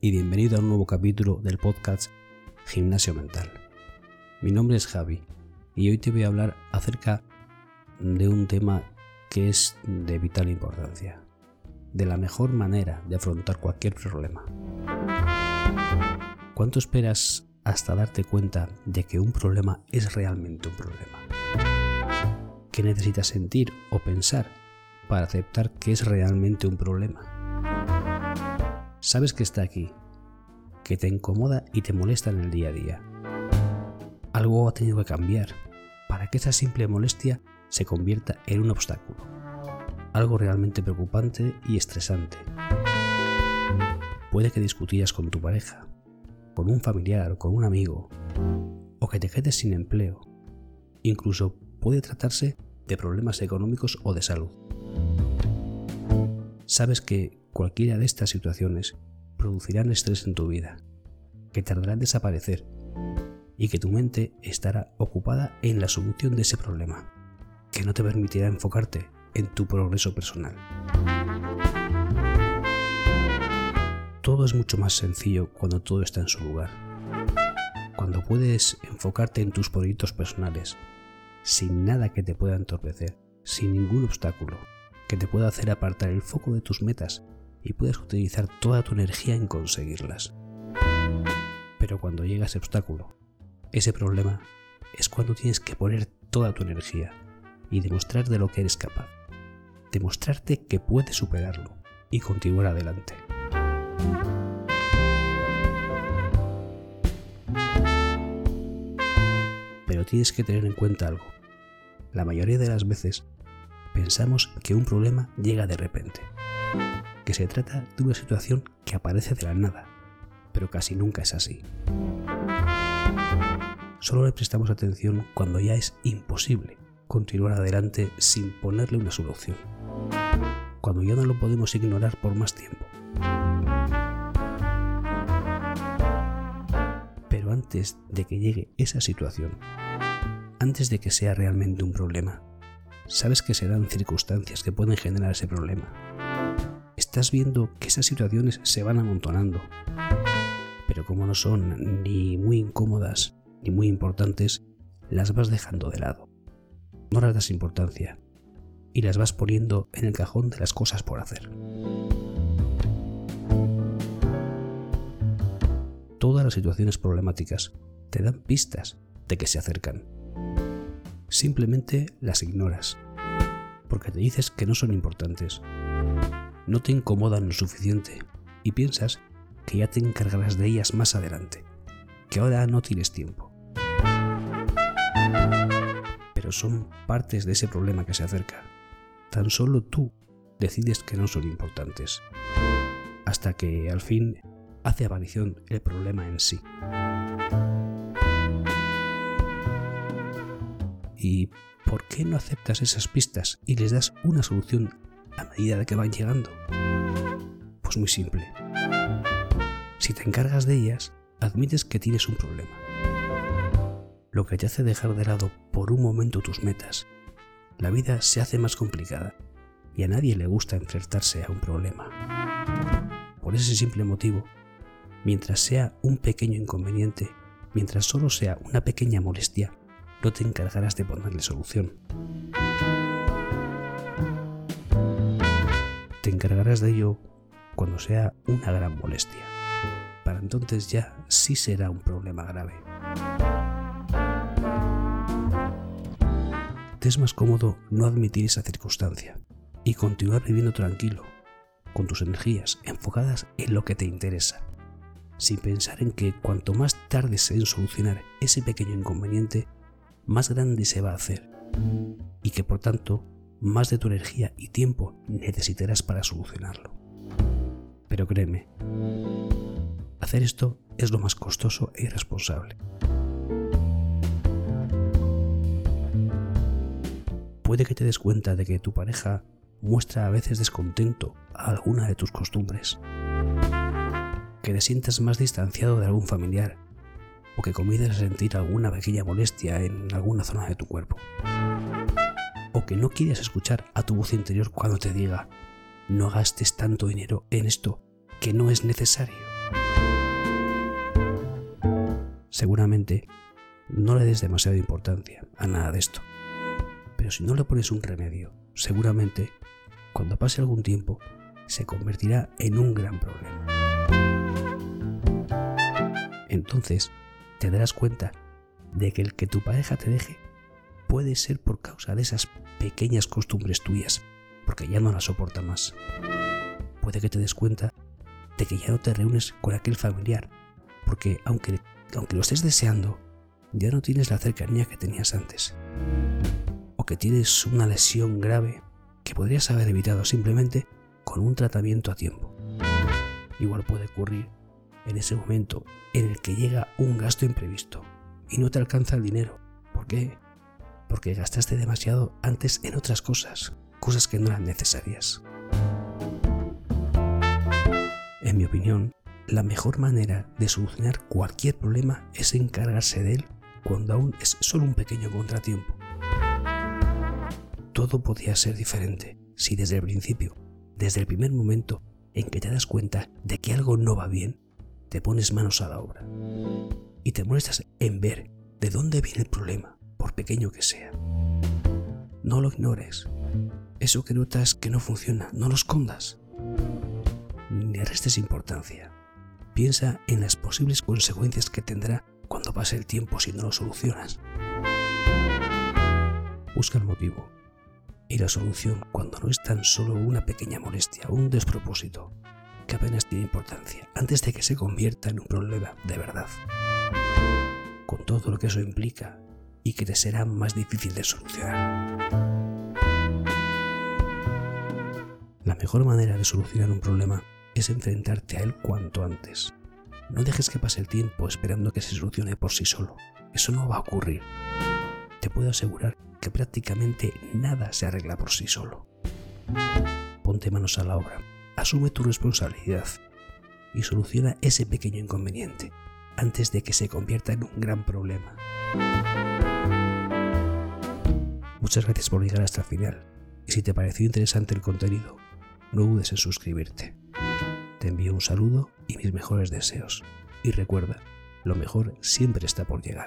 y bienvenido a un nuevo capítulo del podcast Gimnasio Mental. Mi nombre es Javi y hoy te voy a hablar acerca de un tema que es de vital importancia, de la mejor manera de afrontar cualquier problema. ¿Cuánto esperas hasta darte cuenta de que un problema es realmente un problema? ¿Qué necesitas sentir o pensar para aceptar que es realmente un problema? Sabes que está aquí, que te incomoda y te molesta en el día a día. Algo ha tenido que cambiar para que esa simple molestia se convierta en un obstáculo. Algo realmente preocupante y estresante. Puede que discutías con tu pareja, con un familiar o con un amigo, o que te quedes sin empleo. Incluso puede tratarse de problemas económicos o de salud. Sabes que cualquiera de estas situaciones producirán estrés en tu vida, que tardará en desaparecer y que tu mente estará ocupada en la solución de ese problema, que no te permitirá enfocarte en tu progreso personal. Todo es mucho más sencillo cuando todo está en su lugar, cuando puedes enfocarte en tus proyectos personales, sin nada que te pueda entorpecer, sin ningún obstáculo que te pueda hacer apartar el foco de tus metas y puedes utilizar toda tu energía en conseguirlas. Pero cuando llega ese obstáculo, ese problema, es cuando tienes que poner toda tu energía y demostrar de lo que eres capaz. Demostrarte que puedes superarlo y continuar adelante. Pero tienes que tener en cuenta algo. La mayoría de las veces pensamos que un problema llega de repente, que se trata de una situación que aparece de la nada, pero casi nunca es así. Solo le prestamos atención cuando ya es imposible continuar adelante sin ponerle una solución, cuando ya no lo podemos ignorar por más tiempo. Pero antes de que llegue esa situación, antes de que sea realmente un problema, sabes que se dan circunstancias que pueden generar ese problema. Estás viendo que esas situaciones se van amontonando, pero como no son ni muy incómodas ni muy importantes, las vas dejando de lado. No las das importancia y las vas poniendo en el cajón de las cosas por hacer. Todas las situaciones problemáticas te dan pistas de que se acercan simplemente las ignoras, porque te dices que no son importantes, no te incomodan lo suficiente y piensas que ya te encargarás de ellas más adelante, que ahora no tienes tiempo. Pero son partes de ese problema que se acerca. Tan solo tú decides que no son importantes, hasta que al fin hace aparición el problema en sí. ¿Y por qué no aceptas esas pistas y les das una solución a medida de que van llegando? Pues muy simple. Si te encargas de ellas, admites que tienes un problema. Lo que te hace dejar de lado por un momento tus metas. La vida se hace más complicada y a nadie le gusta enfrentarse a un problema. Por ese simple motivo, mientras sea un pequeño inconveniente, mientras solo sea una pequeña molestia, te encargarás de ponerle solución. Te encargarás de ello cuando sea una gran molestia. Para entonces ya sí será un problema grave. Te es más cómodo no admitir esa circunstancia y continuar viviendo tranquilo, con tus energías enfocadas en lo que te interesa, sin pensar en que cuanto más tardes en solucionar ese pequeño inconveniente, más grande se va a hacer y que por tanto más de tu energía y tiempo necesitarás para solucionarlo. Pero créeme, hacer esto es lo más costoso e irresponsable. Puede que te des cuenta de que tu pareja muestra a veces descontento a alguna de tus costumbres, que te sientas más distanciado de algún familiar o que comiences a sentir alguna pequeña molestia en alguna zona de tu cuerpo. O que no quieres escuchar a tu voz interior cuando te diga, no gastes tanto dinero en esto que no es necesario. seguramente no le des demasiada importancia a nada de esto. Pero si no le pones un remedio, seguramente cuando pase algún tiempo se convertirá en un gran problema. Entonces te darás cuenta de que el que tu pareja te deje puede ser por causa de esas pequeñas costumbres tuyas, porque ya no las soporta más. Puede que te des cuenta de que ya no te reúnes con aquel familiar, porque aunque, aunque lo estés deseando, ya no tienes la cercanía que tenías antes. O que tienes una lesión grave que podrías haber evitado simplemente con un tratamiento a tiempo. Igual puede ocurrir en ese momento en el que llega un gasto imprevisto y no te alcanza el dinero. ¿Por qué? Porque gastaste demasiado antes en otras cosas, cosas que no eran necesarias. En mi opinión, la mejor manera de solucionar cualquier problema es encargarse de él cuando aún es solo un pequeño contratiempo. Todo podría ser diferente si desde el principio, desde el primer momento en que te das cuenta de que algo no va bien, te pones manos a la obra y te molestas en ver de dónde viene el problema, por pequeño que sea. No lo ignores. Eso que notas que no funciona, no lo escondas. Ni restes importancia. Piensa en las posibles consecuencias que tendrá cuando pase el tiempo si no lo solucionas. Busca el motivo y la solución cuando no es tan solo una pequeña molestia, un despropósito, que apenas tiene importancia, antes de que se convierta en un problema de verdad. Con todo lo que eso implica y que te será más difícil de solucionar. La mejor manera de solucionar un problema es enfrentarte a él cuanto antes, no dejes que pase el tiempo esperando que se solucione por sí solo. Eso no va a ocurrir. Te puedo asegurar que prácticamente nada se arregla por sí solo. Ponte manos a la obra, asume tu responsabilidad y soluciona ese pequeño inconveniente antes de que se convierta en un gran problema. Muchas gracias por llegar hasta el final y si te pareció interesante el contenido, no dudes en suscribirte. Te envío un saludo y mis mejores deseos. Y recuerda, lo mejor siempre está por llegar.